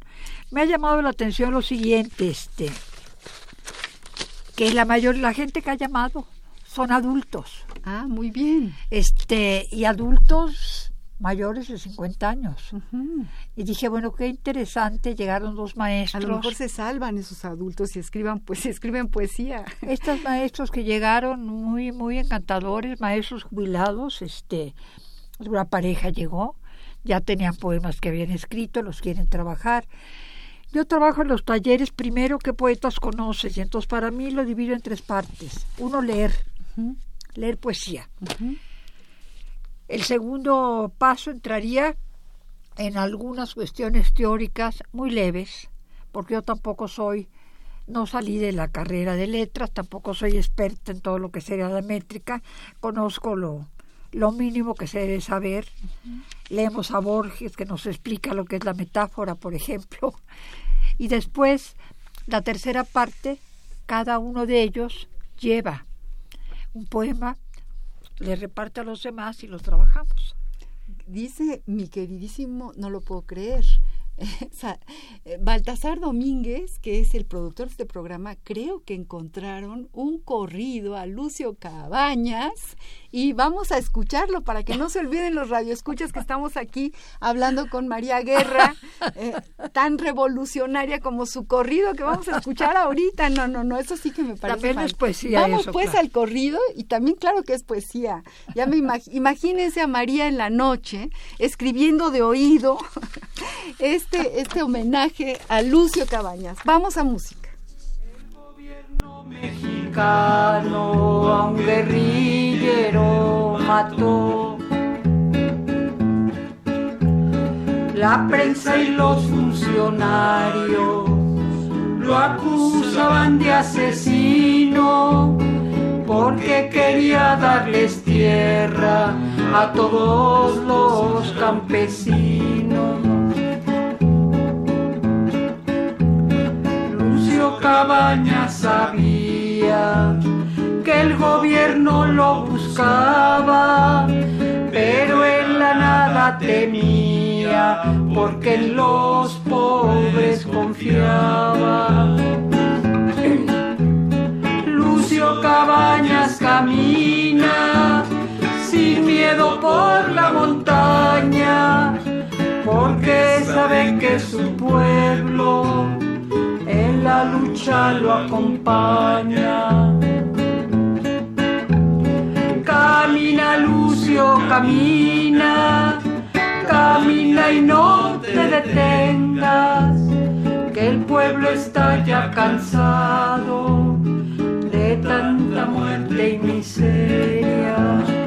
Speaker 1: Me ha llamado la atención lo siguiente, este, que la mayor, la gente que ha llamado son adultos.
Speaker 2: Ah, muy bien.
Speaker 1: Este, y adultos mayores de 50 años. Y dije, bueno, qué interesante, llegaron dos maestros.
Speaker 2: A lo mejor se salvan esos adultos y escriban, pues, escriben poesía.
Speaker 1: Estos maestros que llegaron muy, muy encantadores, maestros jubilados, este, una pareja llegó, ya tenían poemas que habían escrito, los quieren trabajar. Yo trabajo en los talleres primero qué poetas conoces y entonces para mí lo divido en tres partes. Uno, leer, leer poesía. El segundo paso entraría en algunas cuestiones teóricas muy leves, porque yo tampoco soy, no salí de la carrera de letras, tampoco soy experta en todo lo que sería la métrica, conozco lo, lo mínimo que se debe saber. Leemos a Borges que nos explica lo que es la metáfora, por ejemplo. (laughs) Y después, la tercera parte, cada uno de ellos lleva un poema, le reparte a los demás y los trabajamos.
Speaker 2: Dice mi queridísimo, no lo puedo creer, (laughs) Baltasar Domínguez, que es el productor de este programa, creo que encontraron un corrido a Lucio Cabañas y vamos a escucharlo para que no se olviden los radioescuchas que estamos aquí hablando con María Guerra, (laughs) eh, tan revolucionaria como su corrido que vamos a escuchar ahorita. No, no, no, eso sí que me parece.
Speaker 1: También es poesía.
Speaker 2: Vamos pues al corrido y también claro que es poesía. Ya me imagínense a María en la noche escribiendo de oído. Este, este homenaje a Lucio Cabañas. Vamos a música.
Speaker 8: El gobierno mexicano a un guerrillero mató. La prensa y los funcionarios lo acusaban de asesino porque quería darles tierra a todos los campesinos. Cabaña sabía que el gobierno lo buscaba, pero en la nada temía, porque en los pobres confiaba. Lucio Cabañas camina sin miedo por la montaña, porque sabe que su pueblo la lucha lo acompaña. Camina Lucio, camina, camina y no te detengas, que el pueblo está ya cansado de tanta muerte y miseria.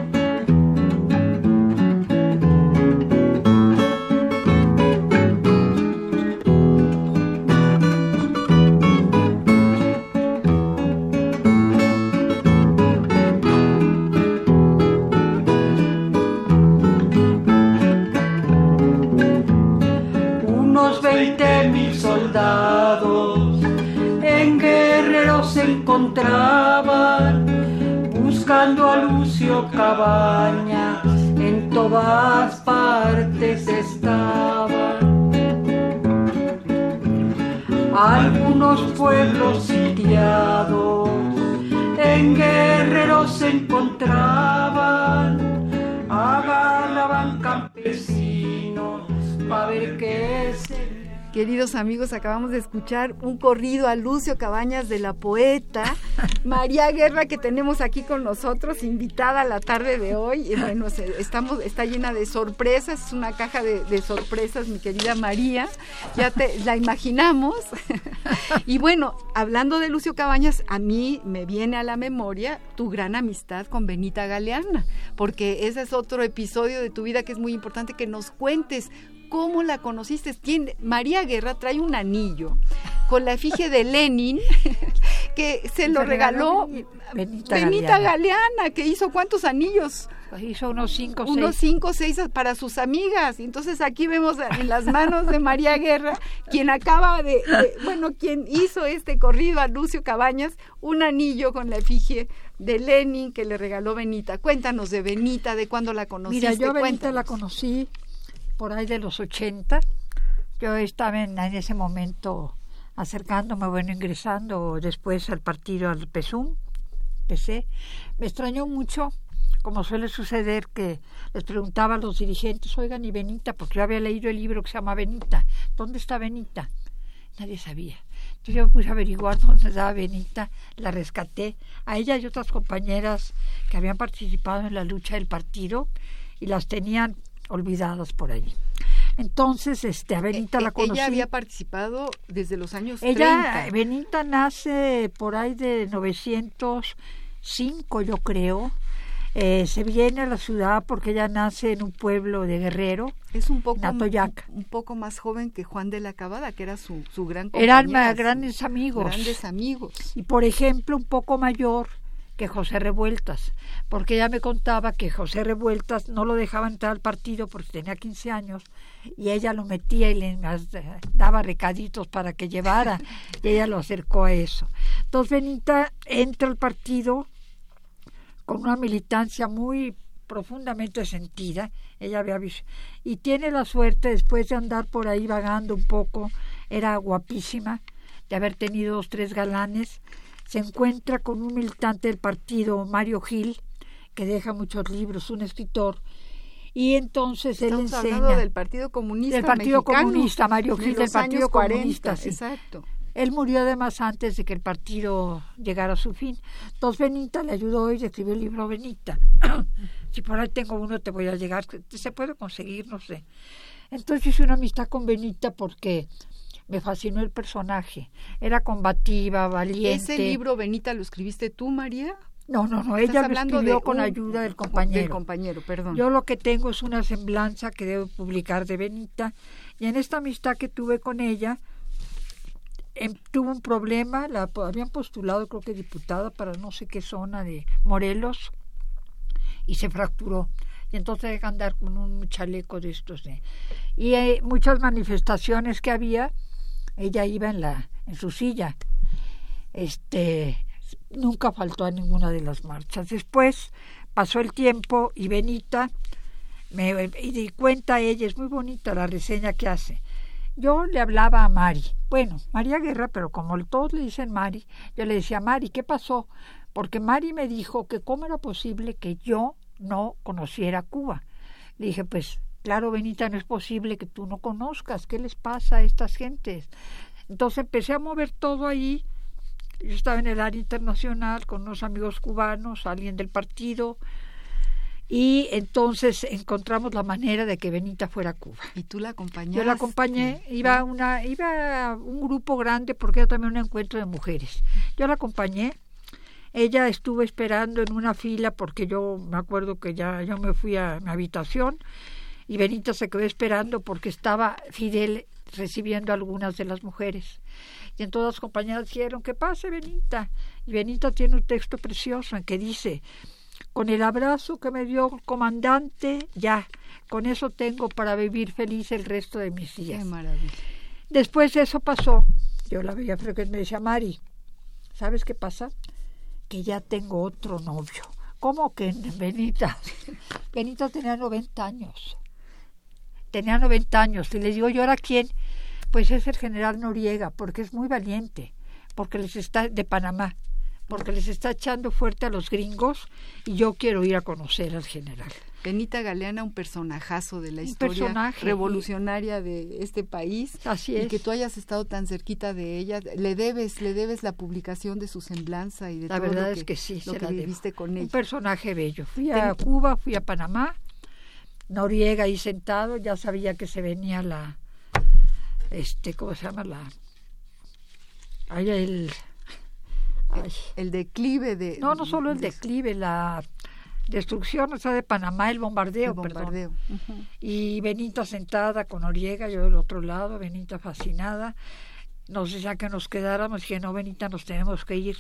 Speaker 8: Buscando a Lucio Cabañas, en todas partes estaban. Algunos pueblos sitiados en guerreros se encontraban, agarraban campesinos para ver qué se
Speaker 2: Queridos amigos, acabamos de escuchar un corrido a Lucio Cabañas de la poeta (laughs) María Guerra que tenemos aquí con nosotros, invitada a la tarde de hoy. Y bueno, estamos, está llena de sorpresas, es una caja de, sorpresas, mi querida María. Ya te la imaginamos. (laughs) y bueno, hablando de Lucio Cabañas, a mí me viene a la memoria tu gran amistad con Benita Galeana, porque ese es otro episodio de tu vida que es muy importante que nos cuentes ¿Cómo la conociste? María Guerra trae un anillo con la efigie de Lenin (laughs) que se lo regaló, Benita, Galeana. que hizo cuántos anillos?
Speaker 1: Pues hizo unos cinco,
Speaker 2: seis. Unos cinco, seis para sus amigas. Entonces aquí vemos en las manos de María Guerra, quien acaba de, bueno, quien hizo este corrido a Lucio Cabañas, un anillo con la efigie de Lenin que le regaló Benita. Cuéntanos de Benita, de cuándo la conociste.
Speaker 1: Mira, yo a Benita la conocí por ahí de los 80. Yo estaba en, ese momento acercándome, bueno, ingresando después al partido al PSUM, PC. Me extrañó mucho, como suele suceder, que les preguntaba a los dirigentes, oigan, y Benita, porque yo había leído el libro que se llama Benita, ¿dónde está Benita? Nadie sabía. Entonces yo me puse a averiguar dónde estaba Benita, la rescaté, a ella y otras compañeras que habían participado en la lucha del partido y las tenían olvidados por allí. Entonces, este, a Benita
Speaker 2: E-
Speaker 1: la conocí.
Speaker 2: Ella había participado desde los años
Speaker 1: Ella,
Speaker 2: 30.
Speaker 1: Benita nace por ahí de 905, yo creo. Eh, se viene a la ciudad porque ella nace en un pueblo de Guerrero.
Speaker 2: Es un poco, un, un poco más joven que Juan de la Cabada, que era su, su gran
Speaker 1: Eran ma-
Speaker 2: su-
Speaker 1: grandes amigos.
Speaker 2: Grandes amigos.
Speaker 1: Y por ejemplo, un poco mayor que José Revueltas, porque ella me contaba que José Revueltas no lo dejaba entrar al partido porque tenía 15 años y ella lo metía y le mas- daba recaditos para que llevara (laughs) y ella lo acercó a eso. Entonces Benita entra al partido con una militancia muy profundamente sentida, ella había visto, y tiene la suerte después de andar por ahí vagando un poco, era guapísima, de haber tenido dos, tres galanes, se encuentra con un militante del partido, Mario Gil, que deja muchos libros, un escritor, y entonces él
Speaker 2: Estamos
Speaker 1: enseña
Speaker 2: hablando del Partido Comunista
Speaker 1: del Partido
Speaker 2: Mexicano,
Speaker 1: Comunista, Mario
Speaker 2: de
Speaker 1: Gil del
Speaker 2: los
Speaker 1: Partido
Speaker 2: años 40,
Speaker 1: Comunista, sí.
Speaker 2: Exacto.
Speaker 1: Él murió además antes de que el partido llegara a su fin. Entonces Benita le ayudó y escribió el libro Benita. (coughs) si por ahí tengo uno te voy a llegar. Se puede conseguir, no sé. Entonces hice una amistad con Benita porque me fascinó el personaje. Era combativa, valiente.
Speaker 2: ¿Ese libro, Benita, lo escribiste tú, María?
Speaker 1: No, no, no. Ella lo escribió
Speaker 2: de
Speaker 1: con
Speaker 2: un-
Speaker 1: ayuda del
Speaker 2: Del
Speaker 1: compañero.
Speaker 2: compañero, perdón.
Speaker 1: Yo lo que tengo es una semblanza que debo publicar de Benita y en esta amistad que tuve con ella em, tuvo un problema, la habían postulado creo que diputada para no sé qué zona de Morelos y se fracturó y entonces que andar con un chaleco de estos de- y eh, muchas manifestaciones que había ella iba en la en su silla. Este nunca faltó a ninguna de las marchas. Después pasó el tiempo y Benita me y di cuenta ella es muy bonita la reseña que hace yo le hablaba a Mari. Bueno María Guerra pero como todos le dicen Mari yo le decía Mari qué pasó porque Mari me dijo que cómo era posible que yo no conociera Cuba. Le dije pues claro Benita no es posible que tú no conozcas qué les pasa a estas gentes entonces empecé a mover todo ahí yo estaba en el área internacional con unos amigos cubanos, alguien del partido, y entonces encontramos la manera de que Benita fuera a Cuba.
Speaker 2: Y tú la acompañaste.
Speaker 1: Yo la acompañé, iba una, iba un grupo grande porque era también un encuentro de mujeres. Yo la acompañé. Ella estuvo esperando en una fila porque yo me acuerdo que ya yo me fui a mi habitación y Benita se quedó esperando porque estaba Fidel recibiendo a algunas de las mujeres. Y entonces las compañeras dijeron, que pase Benita. Y Benita tiene un texto precioso en que dice, con el abrazo que me dio el comandante, ya, con eso tengo para vivir feliz el resto de mis días.
Speaker 2: Qué maravilla.
Speaker 1: Después de eso pasó, yo la veía frecuentemente, me decía, Mari, ¿sabes qué pasa? Que ya tengo otro novio. ¿Cómo que Benita? (laughs) Benita tenía 90 años. Tenía 90 años. Y les digo, ¿yo ahora quién? Pues es el general Noriega, porque es muy valiente, porque les está de Panamá, porque les está echando fuerte a los gringos y yo quiero ir a conocer al general.
Speaker 2: Benita Galeana, un personajazo de la
Speaker 1: Un
Speaker 2: historia
Speaker 1: personaje,
Speaker 2: revolucionaria de este país.
Speaker 1: Así
Speaker 2: Y
Speaker 1: es.
Speaker 2: que tú hayas estado tan cerquita de ella, le debes, le debes la publicación de su semblanza y de
Speaker 1: La
Speaker 2: todo
Speaker 1: verdad
Speaker 2: lo
Speaker 1: es
Speaker 2: que,
Speaker 1: que sí,
Speaker 2: lo
Speaker 1: se
Speaker 2: que
Speaker 1: la debo.
Speaker 2: viviste con
Speaker 1: Un
Speaker 2: ella.
Speaker 1: personaje bello. Fui a Cuba, fui a Panamá, Noriega ahí sentado, ya sabía que se venía la, este, ¿cómo se llama? La, ay, el, ay.
Speaker 2: El declive de...
Speaker 1: no, no solo el
Speaker 2: de-
Speaker 1: declive, la destrucción, o sea, de Panamá, el bombardeo,
Speaker 2: el bombardeo.
Speaker 1: perdón. Y Benita sentada con Noriega, yo del otro lado, Benita fascinada. Nos decía que nos quedáramos, dije, no, Benita, nos tenemos que ir.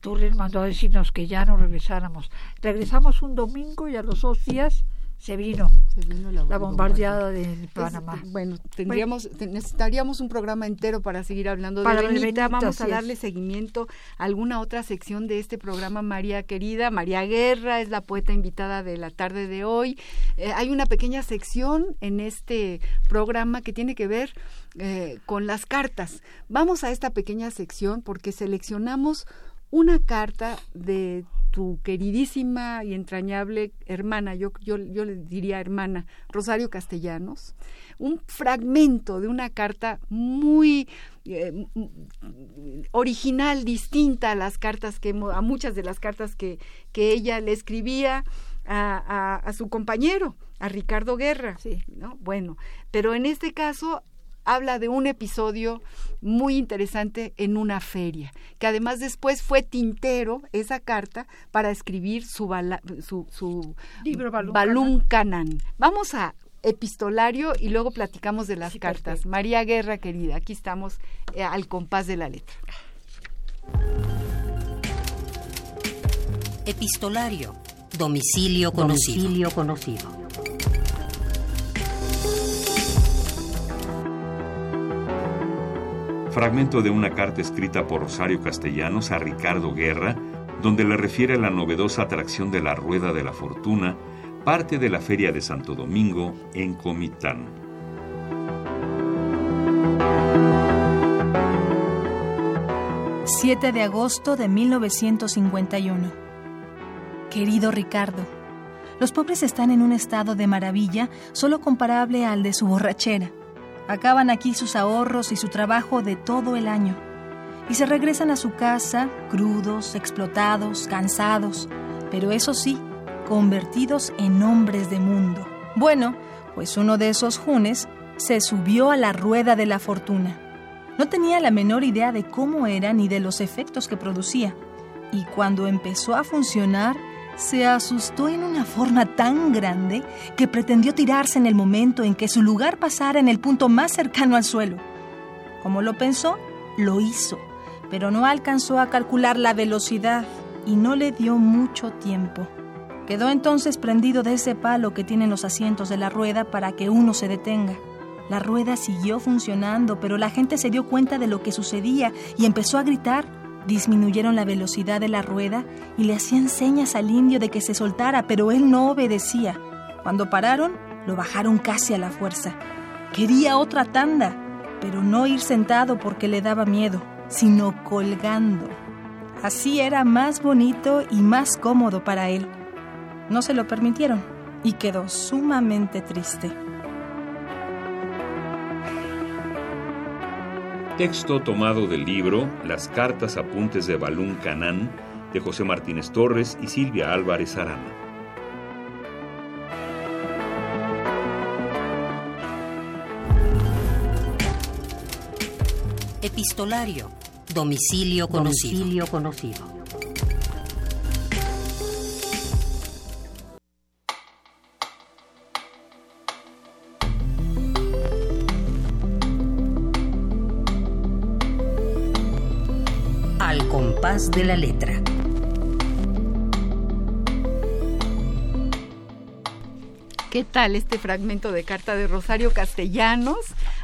Speaker 1: Turren mandó a decirnos que ya no regresáramos. Regresamos un domingo y a los dos días se vino
Speaker 2: Se vino
Speaker 1: la bombardeada de
Speaker 2: Es-
Speaker 1: Panamá.
Speaker 2: bueno, tendríamos, te- necesitaríamos un programa entero para seguir hablando
Speaker 1: Para
Speaker 2: de Benita.
Speaker 1: Benita,
Speaker 2: Vamos a
Speaker 1: es.
Speaker 2: darle seguimiento a alguna otra sección de este programa, María querida. María Guerra es la poeta invitada de la tarde de hoy. Eh, hay una pequeña sección en este programa que tiene que ver eh, con las cartas. Vamos a esta pequeña sección porque seleccionamos una carta de tu queridísima y entrañable hermana, yo, yo, yo le diría hermana, Rosario Castellanos, un fragmento de una carta muy eh, original, distinta a las cartas que a muchas de las cartas que, que ella le escribía a, a- a su compañero, A Ricardo Guerra.
Speaker 1: Sí.
Speaker 2: ¿no? Bueno, pero en este caso habla de un episodio muy interesante en una feria, que además después fue tintero esa carta para escribir su, su,
Speaker 1: libro
Speaker 2: Balún Canan. Vamos a epistolario y luego platicamos de las cartas. María Guerra, querida, aquí estamos eh, al compás de la letra.
Speaker 6: Epistolario. Domicilio conocido. Domicilio conocido.
Speaker 4: Fragmento de una carta escrita por Rosario Castellanos a Ricardo Guerra, donde le refiere la novedosa atracción de la Rueda de la Fortuna, parte de la Feria de Santo Domingo en Comitán.
Speaker 5: ...7 de agosto de 1951... Querido Ricardo... ...los pobres están en un estado de maravilla... ...solo comparable al de su borrachera... Acaban aquí sus ahorros y su trabajo de todo el año. Y se regresan a su casa crudos, explotados, cansados, pero eso sí, convertidos en hombres de mundo. Bueno, pues uno de esos junes se subió a la rueda de la fortuna. No tenía la menor idea de cómo era ni de los efectos que producía. Y cuando empezó a funcionar, se asustó en una forma tan grande que pretendió tirarse en el momento en que su lugar pasara en el punto más cercano al suelo. Como lo pensó, lo hizo, pero no alcanzó a calcular la velocidad y no le dio mucho tiempo. Quedó entonces prendido de ese palo que tienen los asientos de la rueda para que uno se detenga. La rueda siguió funcionando, pero la gente se dio cuenta de lo que sucedía y empezó a gritar Disminuyeron la velocidad de la rueda y le hacían señas al indio de que se soltara, pero él no obedecía. Cuando pararon, lo bajaron casi a la fuerza. Quería otra tanda, pero no ir sentado porque le daba miedo, sino colgando. Así era más bonito y más cómodo para él. No se lo permitieron y quedó sumamente triste.
Speaker 4: Texto tomado del libro Las cartas apuntes de Balún Canán de José Martínez Torres y Silvia Álvarez Arana.
Speaker 6: Epistolario. Domicilio conocido. Domicilio conocido. De la letra.
Speaker 2: ¿Qué tal este fragmento de carta de Rosario Castellanos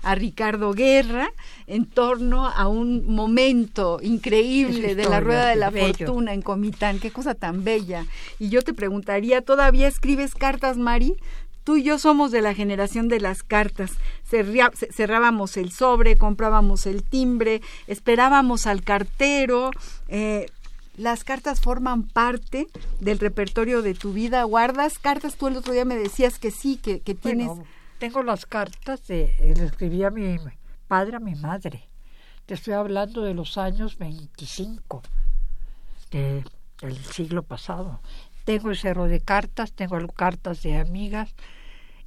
Speaker 2: a Ricardo Guerra en torno a un momento increíble de la rueda de la fortuna en Comitán? Qué cosa tan bella. Y yo te preguntaría, ¿todavía escribes cartas, Mari? Tú y yo somos de la generación de las cartas. Cerrábamos el sobre, comprábamos el timbre, esperábamos al cartero. Eh, las cartas forman parte del repertorio de tu vida. ¿Guardas cartas? Tú el otro día me decías que sí, que, que tienes...
Speaker 1: tengo las cartas, de, eh, le escribí a mi padre, a mi madre. Te estoy hablando de los años 25 del siglo pasado. Tengo el cerro de cartas, tengo cartas de amigas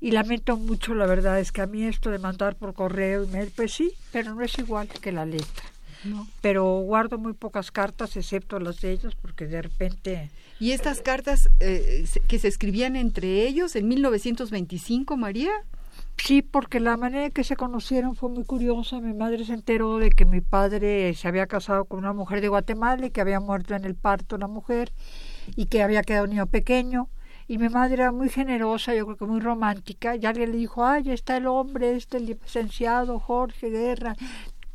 Speaker 1: y lamento mucho, la verdad es que a mí esto de mandar por correo, y pues sí, pero no es igual que la letra. No. Pero guardo muy pocas cartas, excepto las de ellos, porque de repente...
Speaker 2: ¿Y estas cartas eh, que se escribían entre ellos en 1925, María?
Speaker 1: Sí, porque la manera en que se conocieron fue muy curiosa. Mi madre se enteró de que mi padre se había casado con una mujer de Guatemala y que había muerto en el parto la mujer y que había quedado un niño pequeño. Y mi madre era muy generosa, yo creo que muy romántica. Y alguien le dijo, ay, está el hombre, este el licenciado Jorge Guerra,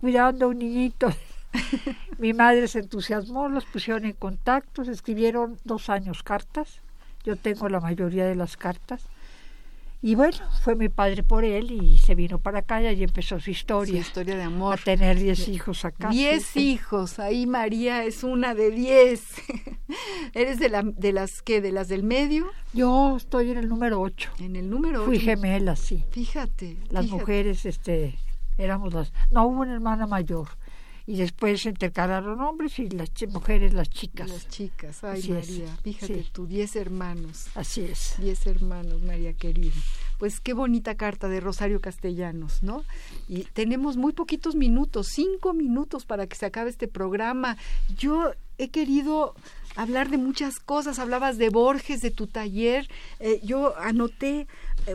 Speaker 1: cuidando a un niñito. (laughs) mi madre se entusiasmó, los pusieron en contacto, se escribieron dos años cartas. Yo tengo la mayoría de las cartas. Y bueno, fue mi padre por él y se vino para acá y ahí empezó su historia.
Speaker 2: Su historia de amor.
Speaker 1: A tener diez hijos acá.
Speaker 2: Diez hijos, ahí María es una de diez. (laughs) ¿Eres de, la, de las que, de las del medio?
Speaker 1: Yo estoy en el número ocho.
Speaker 2: En el número
Speaker 1: Fui gemela, sí.
Speaker 2: Fíjate.
Speaker 1: Las mujeres, este, éramos las... No hubo una hermana mayor. Y después se intercalaron hombres y las mujeres las chicas.
Speaker 2: Las chicas, ay María, fíjate tú, diez hermanos.
Speaker 1: Así es.
Speaker 2: Diez hermanos, María querida. Pues qué bonita carta de Rosario Castellanos, ¿no? Y tenemos muy poquitos minutos, cinco minutos para que se acabe este programa. Yo he querido hablar de muchas cosas. Hablabas de Borges, de tu taller. Eh, yo anoté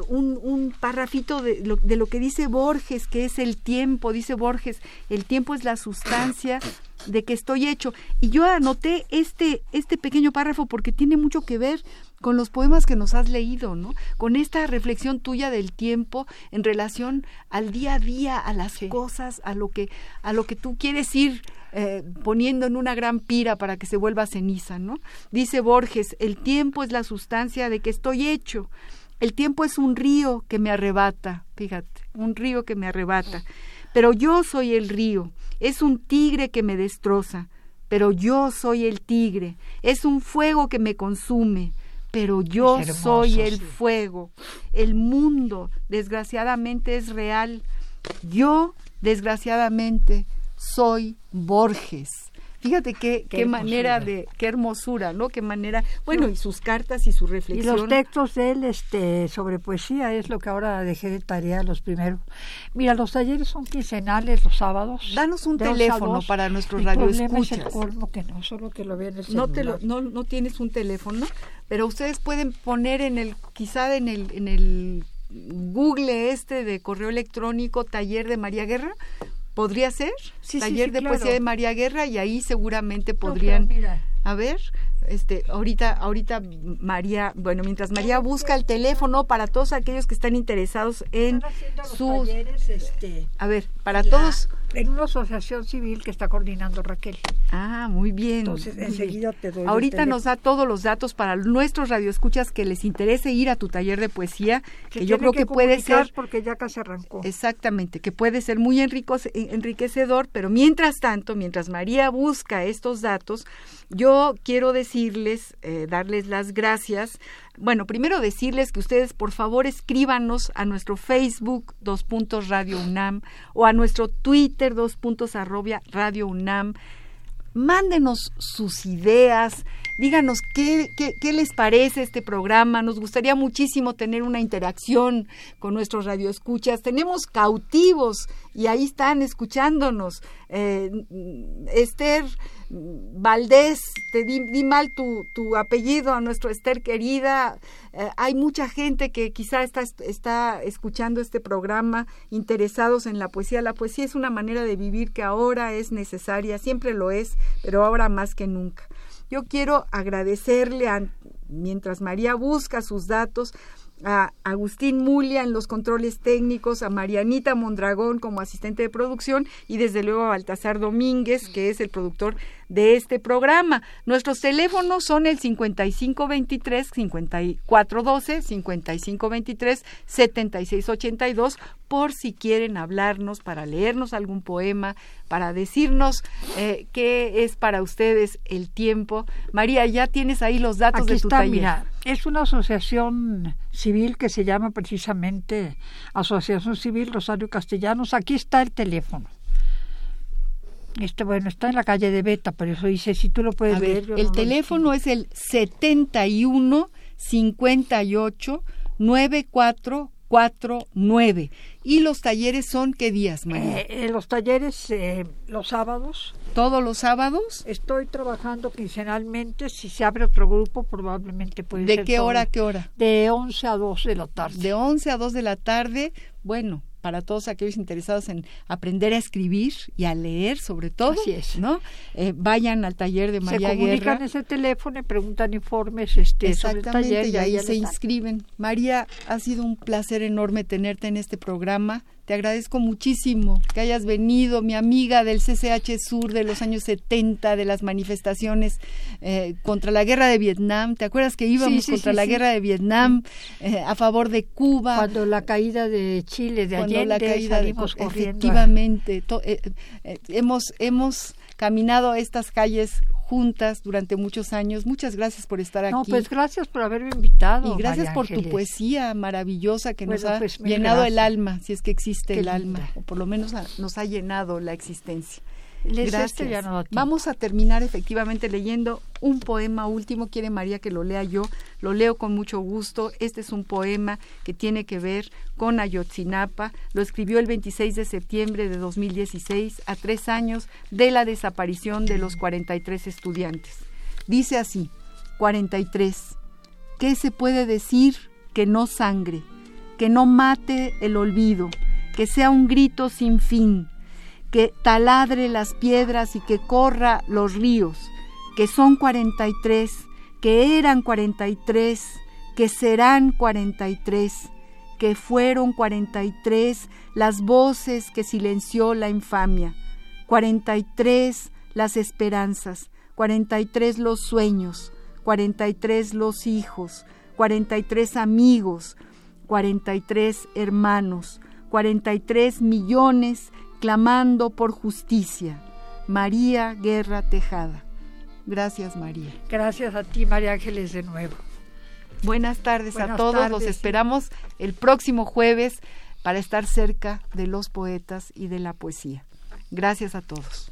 Speaker 2: un, un párrafito de lo, de lo que dice Borges, que es el tiempo. Dice Borges, el tiempo es la sustancia de que estoy hecho. Y yo anoté este, este pequeño párrafo porque tiene mucho que ver con los poemas que nos has leído, ¿no? Con esta reflexión tuya del tiempo en relación al día a día, a las cosas, a lo que, a lo que tú quieres ir eh, poniendo en una gran pira para que se vuelva ceniza, ¿no? Dice Borges, el tiempo es la sustancia de que estoy hecho. El tiempo es un río que me arrebata, fíjate, un río que me arrebata. Pero yo soy el río, es un tigre que me destroza, pero yo soy el tigre, es un fuego que me consume, pero yo soy el fuego. El mundo, desgraciadamente, es real. Yo, desgraciadamente, soy Borges. Fíjate qué, qué, manera de, qué hermosura, ¿no? Qué manera, bueno, y sus cartas y su reflexión.
Speaker 1: Y los textos de él este, sobre poesía es lo que ahora dejé de tarea los primeros. Mira, los talleres son quincenales los sábados.
Speaker 2: Danos un teléfono para nuestros radioescuchas.
Speaker 1: Es el que no, solo que lo vean el
Speaker 2: no, te lo, no, no tienes un teléfono, pero ustedes pueden poner en el, quizá en el, en el Google este de correo electrónico taller de María Guerra ¿Podría ser?
Speaker 1: Sí,
Speaker 2: Taller
Speaker 1: sí,
Speaker 2: de
Speaker 1: claro.
Speaker 2: poesía de María Guerra y ahí seguramente podrían... A ver, este, ahorita, ahorita María, bueno, mientras María busca el teléfono para todos aquellos que están interesados en sus...
Speaker 1: talleres, este,
Speaker 2: A ver, para
Speaker 1: la-
Speaker 2: todos...
Speaker 1: En una asociación civil que está coordinando Raquel.
Speaker 2: Ah, muy bien.
Speaker 1: Entonces,
Speaker 2: muy
Speaker 1: enseguida
Speaker 2: bien.
Speaker 1: te doy
Speaker 2: Ahorita
Speaker 1: teléfono.
Speaker 2: nos da todos los datos para nuestros radioescuchas que les interese ir a tu taller de poesía,
Speaker 1: Se
Speaker 2: que yo creo que, puede
Speaker 1: comunicar
Speaker 2: ser
Speaker 1: porque ya casi arrancó.
Speaker 2: Exactamente, que puede ser muy enriquecedor, pero mientras tanto, mientras María busca estos datos, yo quiero decirles, eh, darles las gracias. Bueno, primero decirles que ustedes por favor escríbanos a nuestro Facebook, dos puntos Radio UNAM, o a nuestro Twitter, dos puntos arrobia Radio UNAM. Mándenos sus ideas, díganos qué, qué, les parece este programa. Nos gustaría muchísimo tener una interacción con nuestros radioescuchas. Tenemos cautivos y ahí están escuchándonos. Eh, Esther Valdés, te di, mal tu, tu, apellido a nuestro Esther querida. Eh, hay mucha gente que quizá está, está escuchando este programa interesados en la poesía. La poesía es una manera de vivir que ahora es necesaria, siempre lo es, pero ahora más que nunca. Yo quiero agradecerle, a, mientras María busca sus datos, a Agustín Mulia en los controles técnicos, a Marianita Mondragón como asistente de producción y desde luego a Baltasar Domínguez, que es el productor de este programa. Nuestros teléfonos son el 5523-5412, 5523-7682, por si quieren hablarnos, para leernos algún poema, para decirnos eh, qué es para ustedes el tiempo. María, ya tienes ahí los datos
Speaker 1: Aquí
Speaker 2: de tu
Speaker 1: está,
Speaker 2: taller.
Speaker 1: Mira, es una asociación civil que se llama precisamente Asociación Civil Rosario Castellanos. Aquí está el teléfono. Este, bueno, está en la calle de Beta, por eso dice, si tú lo puedes
Speaker 2: A
Speaker 1: ver.
Speaker 2: ver, el
Speaker 1: no
Speaker 2: teléfono es el 71 58 9449. ¿Y los talleres son qué días, María?
Speaker 1: Eh, eh, los talleres eh, los sábados.
Speaker 2: ¿Todos los sábados?
Speaker 1: Estoy trabajando quincenalmente. Si se abre otro grupo, probablemente puede
Speaker 2: ¿De
Speaker 1: ser
Speaker 2: qué
Speaker 1: todo.
Speaker 2: hora a qué hora?
Speaker 1: De 11 a 2 de la tarde.
Speaker 2: De 11 a 2 de la tarde. Bueno, para todos aquellos interesados en aprender a escribir y a leer, sobre todo,
Speaker 1: Así es.
Speaker 2: ¿no? Eh, vayan al taller de María
Speaker 1: se comunican
Speaker 2: Guerra.
Speaker 1: ese teléfono y preguntan informes este, sobre el
Speaker 2: Exactamente,
Speaker 1: taller
Speaker 2: y ahí se inscriben. María, ha sido un placer enorme tenerte en este programa. Te agradezco muchísimo que hayas venido, mi amiga del CCH Sur de los años 70, de las manifestaciones eh, contra la guerra de Vietnam. ¿Te acuerdas que íbamos
Speaker 1: sí,
Speaker 2: contra
Speaker 1: sí,
Speaker 2: la guerra de Vietnam eh, a favor de Cuba?
Speaker 1: Cuando la caída de Chile, de
Speaker 2: Cuando
Speaker 1: Allende,
Speaker 2: la caída de
Speaker 1: corriendo.
Speaker 2: efectivamente to- eh, hemos hemos caminado estas calles juntas durante muchos años. Muchas gracias por estar
Speaker 1: No,
Speaker 2: aquí.
Speaker 1: pues gracias por haberme invitado.
Speaker 2: y gracias
Speaker 1: María
Speaker 2: por tu poesía maravillosa que nos ha
Speaker 1: pues,
Speaker 2: llenado el alma si es que existe
Speaker 1: Qué
Speaker 2: el alma o por lo menos nos ha llenado la existencia Gracias. Vamos a terminar efectivamente leyendo un poema último. Quiere María que lo lea yo. Lo leo con mucho gusto. Este es un poema que tiene que ver con Ayotzinapa. Lo escribió el 26 de septiembre de 2016, a tres años de la desaparición de los 43 estudiantes. Dice así, 43. ¿Qué se puede decir que no sangre, que no mate el olvido, que sea un grito sin fin? Que taladre las piedras y que corra los ríos, que son cuarenta y tres, que eran cuarenta y tres, que serán cuarenta y tres, que fueron cuarenta y tres las voces que silenció la infamia, cuarenta y tres las esperanzas, cuarenta y tres los sueños, cuarenta y tres los hijos, cuarenta y tres amigos, cuarenta y tres hermanos, cuarenta y tres millones clamando por justicia. María Guerra Tejada. Gracias, María.
Speaker 1: Gracias a ti, María Ángeles, de nuevo.
Speaker 2: Buenas tardes a todos. Los esperamos el próximo jueves para estar cerca de los poetas y de la poesía. Gracias a todos.